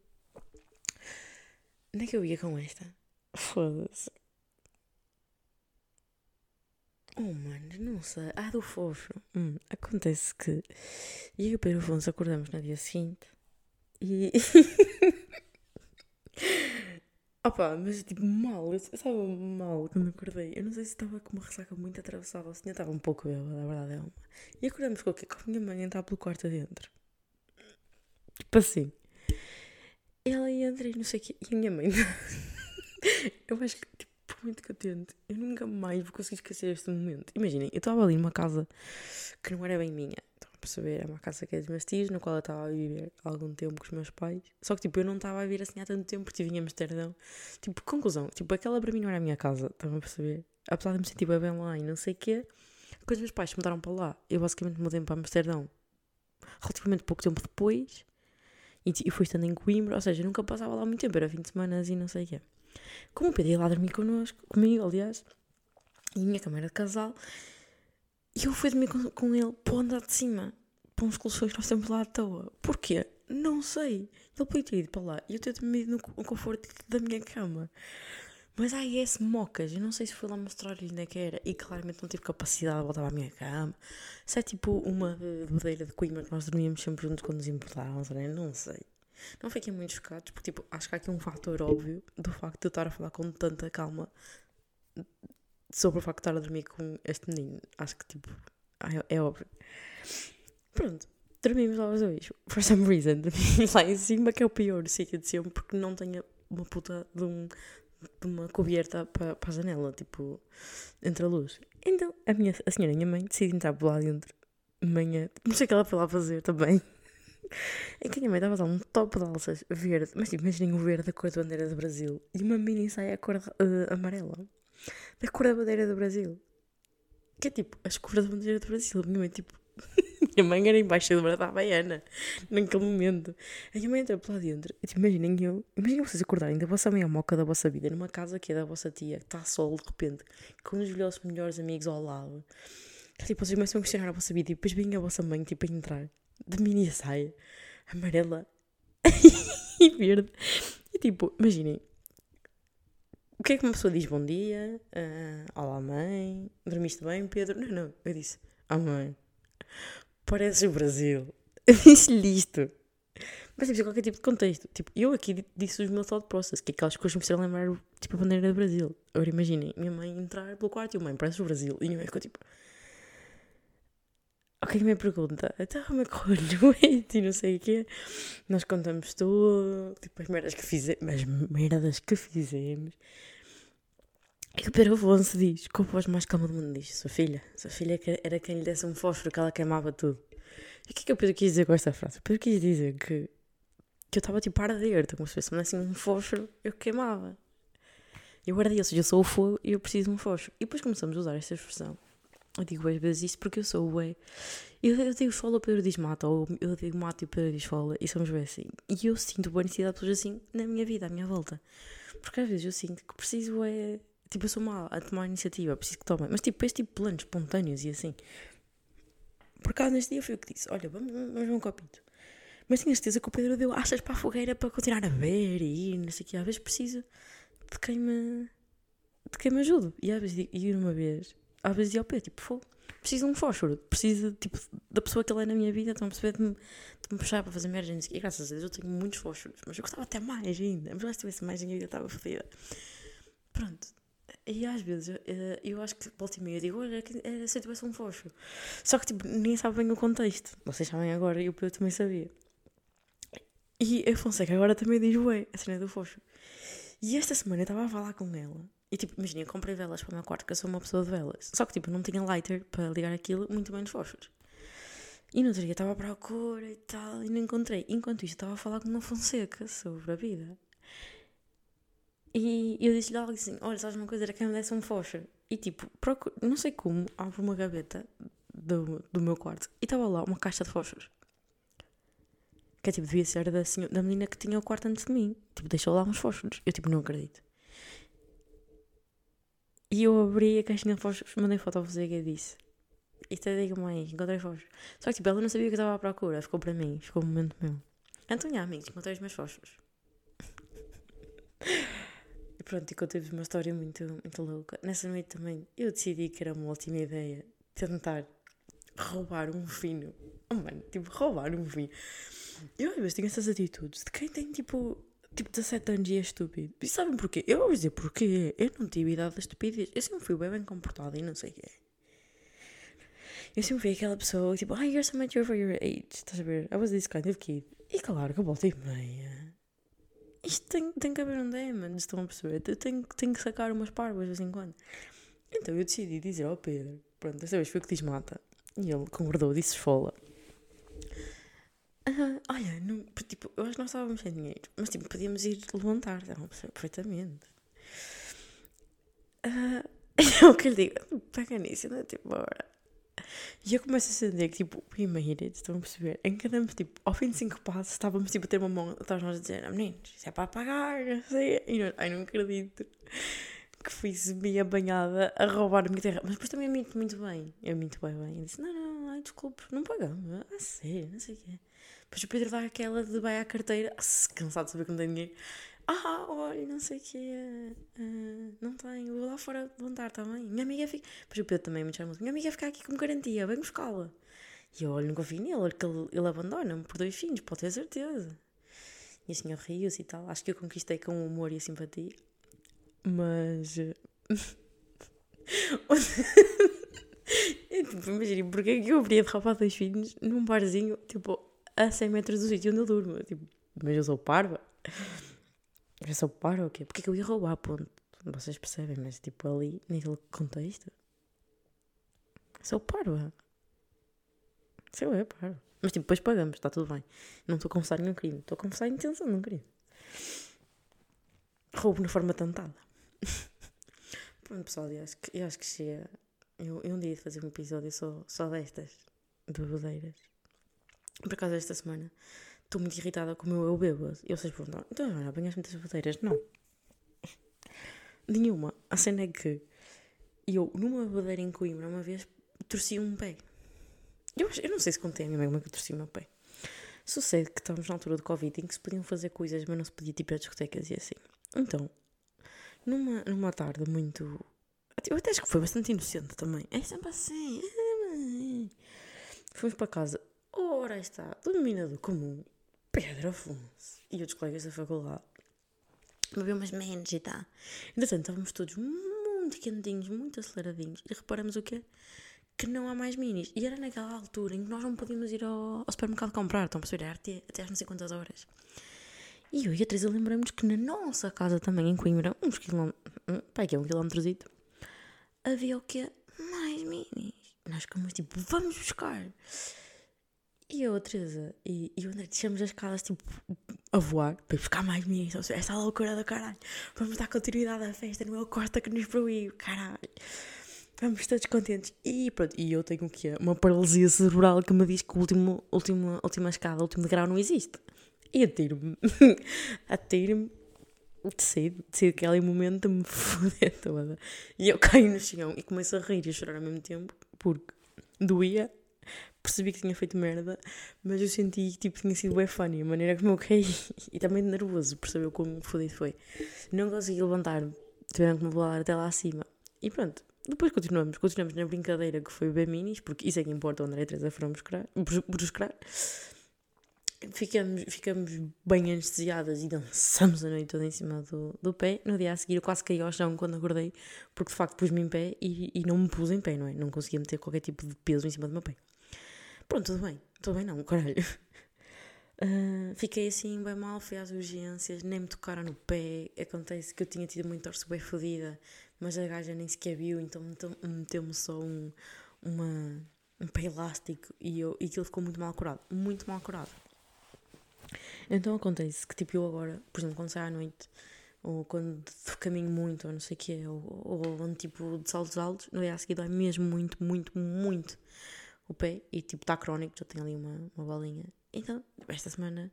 Onde é que eu ia com esta? Foda-se. Oh, mano, não sei. Ah, do fósforo. Hum, acontece que eu e o Pedro Afonso acordamos no dia seguinte e. [LAUGHS] Opa, mas tipo mal, eu estava mal quando acordei. Eu não sei se estava com uma ressaca muito atravessada ou se estava um pouco bêbada, a verdade é uma. E acordamos com o quê? Com a minha mãe entrar pelo quarto adentro. Tipo assim. Ela entra e não sei o quê. E a minha mãe. [LAUGHS] eu acho que, tipo, muito que eu tente, eu nunca mais vou conseguir esquecer este momento. Imaginem, eu estava ali numa casa que não era bem minha. Perceber? É uma casa que é dos meus tios, na qual eu estava a viver há algum tempo com os meus pais. Só que, tipo, eu não estava a viver assim há tanto tempo porque em Amsterdão. Tipo, conclusão, tipo, aquela para mim não era a minha casa. Estão a perceber? Apesar de me sentir bem lá e não sei o quê, quando os meus pais se mudaram para lá, eu basicamente mudei-me para Amsterdão relativamente pouco tempo depois. E, e fui estando em Coimbra, ou seja, eu nunca passava lá muito tempo, era fim de semana e não sei o quê. Como o Pedro ia lá dormir connosco, comigo, aliás, e a minha cama era de casal, e eu fui dormir com, com ele para o andar de cima, para uns colchões que nós temos lá à toa. Porquê? Não sei. Ele podia ter ido para lá e eu ter dormido no, co- no conforto da minha cama. Mas há esse mocas, eu não sei se foi lá mostrar-lhe onde é que era e claramente não tive capacidade de voltar a minha cama. Se é tipo uma de bodeira de Coimbra que nós dormíamos sempre juntos quando nos importávamos, né? não sei. Não fiquei muito chocados, porque tipo, acho que há aqui um fator óbvio do facto de eu estar a falar com tanta calma sobre o facto de estar a dormir com este menino. Acho que tipo, é, é óbvio. Pronto, dormimos lá os dois. For some reason, dormimos [LAUGHS] lá em cima, que é o pior sítio de sempre, porque não tenho uma puta de, um, de uma coberta para, para a janela, tipo, entre a luz. Então, a, minha, a senhora, a minha mãe, decide entrar por lá dentro. de Manhã, não sei o que ela foi lá fazer também. Em [LAUGHS] que a minha mãe estava a um top de alças verde, mas tipo, imaginem o verde da cor da bandeira do Brasil e uma mini saia cor uh, amarela da cor da bandeira do Brasil. Que é tipo, as cores da bandeira do Brasil. Minha mãe, tipo, [LAUGHS] minha mãe era embaixadora da Havaiana naquele momento. A minha mãe entra por lá dentro. Tipo, imaginem eu, imaginem vocês acordarem da vossa mãe moca da vossa vida numa casa que é da vossa tia, que está sol de repente, com os vossos melhores amigos ao lado. Tipo, vocês começam a questionar a vossa vida e depois vem a vossa mãe, tipo, a entrar de mini saia amarela [LAUGHS] e verde. E tipo, imaginem, o que é que uma pessoa diz? Bom dia, uh, olá mãe, dormiste bem, Pedro? Não, não, eu disse, ah mãe, pareces o Brasil. [LAUGHS] Eu disse-lhe isto. Mas tipo, qualquer tipo de contexto. Tipo, eu aqui disse os meus thought process, que é aquelas coisas que me fizeram lembrar, tipo, a bandeira do Brasil. Agora imaginem, minha mãe entrar pelo quarto e eu, mãe, parece o Brasil. E minha mãe ficou tipo, Ok, me pergunta, então que correu noite e não sei o quê. Nós contamos tudo, tipo as merdas que fizemos, as merdas que fizemos. E o Pedro Afonso diz, com a voz mais calma do mundo, diz: Sua filha, sua filha era quem lhe desse um fósforo que ela queimava tudo. E o que é que o Pedro quis dizer com esta frase? O Pedro quis dizer que, que eu estava tipo a arder, como se fosse assim um fósforo, eu queimava. Eu ardia, ou seja, eu sou o fogo e eu preciso de um fósforo. E depois começamos a usar esta expressão eu digo às vezes isto porque eu sou ué. Eu, eu digo fola, o Pedro diz mata, ou eu digo mata e o Pedro diz fola, e somos bem assim. E eu sinto boa necessidade de pessoas assim na minha vida, à minha volta. Porque às vezes eu sinto que preciso é. Tipo, eu sou mal a tomar iniciativa, preciso que tomem. Mas tipo, este tipo de planos espontâneos e assim. Por acaso neste dia foi o que disse: Olha, vamos, vamos ver um copito. Mas tenho certeza que o Pedro deu achas para a fogueira para continuar a ver e ir, não sei o que. Às vezes preciso de quem me. de quem me ajude. E às vezes, e uma vez, às vezes ia ao pé, tipo, preciso de um fósforo, preciso, tipo, da pessoa que ele é na minha vida, estão a perceber de me, de me puxar para fazer merda, e graças a Deus eu tenho muitos fósforos, mas eu gostava até mais ainda, mas se tivesse mais, a minha estava fodida. Pronto. E às vezes eu, eh, eu acho que volta e meia digo, olha, era se eu tivesse um fósforo. Só que tipo, ninguém sabe bem o contexto. Vocês sabem agora e o também sabia. E a Fonseca agora também diz, ué, a cena do fósforo. E esta semana eu estava a falar com ela e tipo, imagina, eu comprei velas para o meu quarto, que eu sou uma pessoa de velas. Só que tipo, não tinha lighter para ligar aquilo, muito menos fósforos. E no outro dia estava à procura e tal, e não encontrei. Enquanto isto, estava a falar com uma Fonseca sobre a vida. E eu disse-lhe algo assim: Olha, sabes uma coisa? Era que me desse um fósforo. E tipo, procuro, não sei como, abro uma gaveta do, do meu quarto e estava lá uma caixa de fósforos. Que é tipo, devia ser da, da menina que tinha o quarto antes de mim. Tipo, deixou lá uns fósforos. Eu tipo, não acredito. E eu abri a caixinha de fósforos, mandei foto a você e disse: Isto é digo mãe, encontrei fósforos. Só que tipo, ela não sabia que eu estava à procura, ficou para mim, ficou um momento meu. Então, amigos, encontrei os meus fósforos. e pronto, e contei-vos uma história muito, muito louca. Nessa noite também eu decidi que era uma ótima ideia tentar roubar um fino. Oh, mano, tipo, roubar um fino. Eu às vezes tenho essas atitudes de quem tem tipo tipo 17 anos e é estúpido. E sabem porquê? Eu vou dizer porquê. Eu não tive idade da estupidez. Eu sempre fui bem bem comportada e não sei o quê. Eu sempre fui aquela pessoa tipo, ah, you're so mature for your age. Estás a ver? I was this kind of kid. E claro que a volta e meia. Isto tem, tem que haver um demon, estão a perceber? Eu tenho, tenho que sacar umas parvas de vez em quando. Então eu decidi dizer ao Pedro, pronto, desta vez foi o que diz mata. E ele concordou, disse esfola. Olha, não, tipo, eu acho que nós estávamos sem dinheiro, mas tipo, podíamos ir levantar, perfeitamente. Uh, é o que lhe digo, pega nisso, não é tipo, bora. E eu começo a sentir que, tipo, we made it, estão a perceber? Em andamos, tipo, ao fim de cinco passos, estávamos, tipo, a ter uma mão atrás nós a dizer, ah, meninos, isso é para pagar, não sei. E não, ai, não acredito que fui semi banhada a roubar a minha terra. Mas depois também minto muito bem. Eu minto bem bem. Eu disse, não, não, ai, desculpe, não pagamos. Ah, sério, não sei o quê. Depois o Pedro dá aquela de vai à carteira, [LAUGHS] cansado de saber que não tem dinheiro. Ah, olha, não sei o quê. Uh, não tenho, vou lá fora levantar também. Minha amiga fica. Depois o Pedro também me chama. Minha amiga fica aqui com garantia, vem buscá-la. E eu olho, não confio nele, que ele, ele abandona-me por dois filhos, pode ter certeza. E assim eu rio-se e tal. Acho que eu conquistei com o humor e a simpatia. Mas. [LAUGHS] tipo, imaginem, porque é que eu haveria de roubar dois filhos num barzinho, tipo, a 100 metros do sítio onde eu durmo. Tipo, mas eu sou parva. Eu sou parva o quê? Porque é que eu ia roubar, ponto. Vocês percebem, mas tipo ali, naquele contexto. Sou parva. Sou é parva. Mas tipo, depois pagamos, está tudo bem. Não estou a confessar nenhum crime, estou a confessar a intenção de um crime. Roubo na forma tentada. [LAUGHS] Pronto, pessoal, eu acho que, eu acho que chega. Eu, eu um dia de fazer um episódio só, só destas, de bebedeiras. Por acaso, esta semana, estou muito irritada com o meu eu bêbado. E vocês perguntam, então, já apanhas muitas bebedeiras? Não. Nenhuma. A cena é que eu, numa bebedeira em Coimbra, uma vez, torci um pé. Eu, eu não sei se contei a minha mãe como é que eu torci o meu pé. Sucede que estávamos na altura do Covid em que se podiam fazer coisas, mas não se podia tipo ir a discotecas e assim. Então, numa, numa tarde muito. Eu até acho que foi bastante inocente também. É sempre assim. é sempre assim. Fomos para casa. Ora aí está, dominador comum, Pedro Afonso e outros colegas da faculdade. Beber umas menos e tal. Entretanto, estávamos todos muito quentinhos, muito aceleradinhos. E reparamos o quê? Que não há mais minis. E era naquela altura em que nós não podíamos ir ao, ao supermercado comprar. Estão a perceber? Até, até às não sei quantas horas. E eu e a Teresa lembramos que na nossa casa também, em Coimbra, uns quilómetros, pai, que é um quilómetrozito, havia o quê? Mais minis. Nós ficamos tipo, vamos buscar. E eu, a Teresa e, e o André descemos as escadas tipo a voar para buscar mais seja, esta loucura do caralho. Vamos dar continuidade à festa, não é o Costa que nos proíbe, caralho. Vamos todos contentes. E pronto, e eu tenho o quê? Uma paralisia cerebral que me diz que o último, último, última escada, o último degrau não existe. E atiro-me. atiro-me. [LAUGHS] Decido, decido que aquele momento me [LAUGHS] foder toda. E eu caio no chão e começo a rir e a chorar ao mesmo tempo, porque doía, percebi que tinha feito merda, mas eu senti que tipo, tinha sido bem funny a maneira como eu caí. [LAUGHS] E também nervoso por saber o fodido foi. Não consegui levantar, tiveram que me voar até lá acima. E pronto, depois continuamos, continuamos na brincadeira que foi bem minis, porque isso é que importa, o André e a Teresa foram buscar, bus- buscar. Ficamos, ficamos bem anestesiadas e dançamos a noite toda em cima do, do pé. No dia a seguir eu quase caí ao chão quando acordei, porque de facto pus-me em pé e, e não me pus em pé, não é? Não conseguia meter qualquer tipo de peso em cima do meu pé. Pronto, tudo bem. Tudo bem não, caralho. [LAUGHS] Ah, fiquei assim bem mal, fui às urgências, nem me tocaram no pé. Acontece que eu tinha tido uma torce bem fodida, mas a gaja nem sequer viu, então meteu- meteu-me só um, uma, um pé elástico e, eu, e aquilo ficou muito mal curado. Muito mal curado. Então acontece que tipo eu agora, por exemplo, quando saio à noite, ou quando caminho muito, ou não sei o quê, ou, ou ando tipo de saltos altos, no dia a seguir dói mesmo muito, muito, muito o pé e tipo está crónico, já tenho ali uma, uma bolinha. Então, esta semana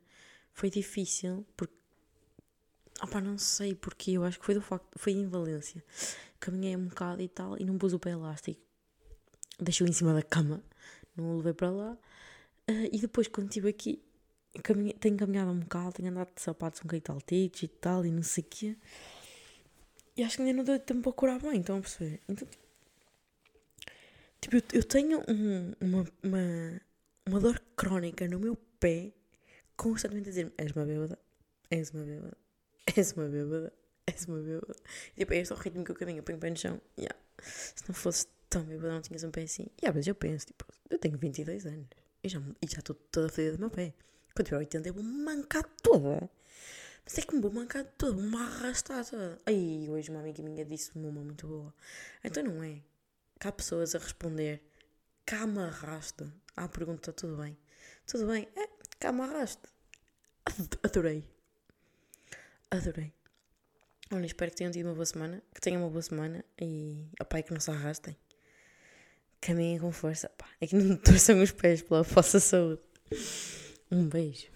foi difícil porque opá, não sei porque eu acho que foi do facto, foi em Valência. Caminhei um bocado e tal e não pus o pé elástico. Deixei-o em cima da cama, não o levei para lá. Ah, e depois quando estive aqui, caminhei, tenho caminhado um bocado, tenho andado de sapatos um bocadinho taltitos e tal e não sei o quê. E acho que ainda não deu tempo para curar bem, estão a perceber? Então, Tipo, eu, eu tenho um- uma, uma, uma dor crónica no meu pé, constantemente a dizer-me: és uma bêbada, és uma bêbada, és uma bêbada, és uma bêbada. E tipo, é este o ritmo que eu caminho, eu ponho o pé no chão. Yeah. Se não fosse tão bêbada, não tinhas um pé assim. Yeah, mas eu penso: tipo, eu tenho 22 anos e já e estou toda fodida do meu pé. Quando tiver 80, eu vou mancar toda. Mas é que me vou mancar toda, vou-me arrastar toda. Aí, hoje uma amiga minha disse-me uma muito boa. Então não é que há pessoas a responder cá me arrasto à pergunta tudo bem? Tudo bem, é, cá me arrasto. Ad- [LAUGHS] adorei. Adorei. Olha, espero que tenham tido uma boa semana que tenham uma boa semana e opá, e que não se arrastem. Caminhem com força. Pá, é que não [LAUGHS] torçam os pés pela vossa saúde. Um beijo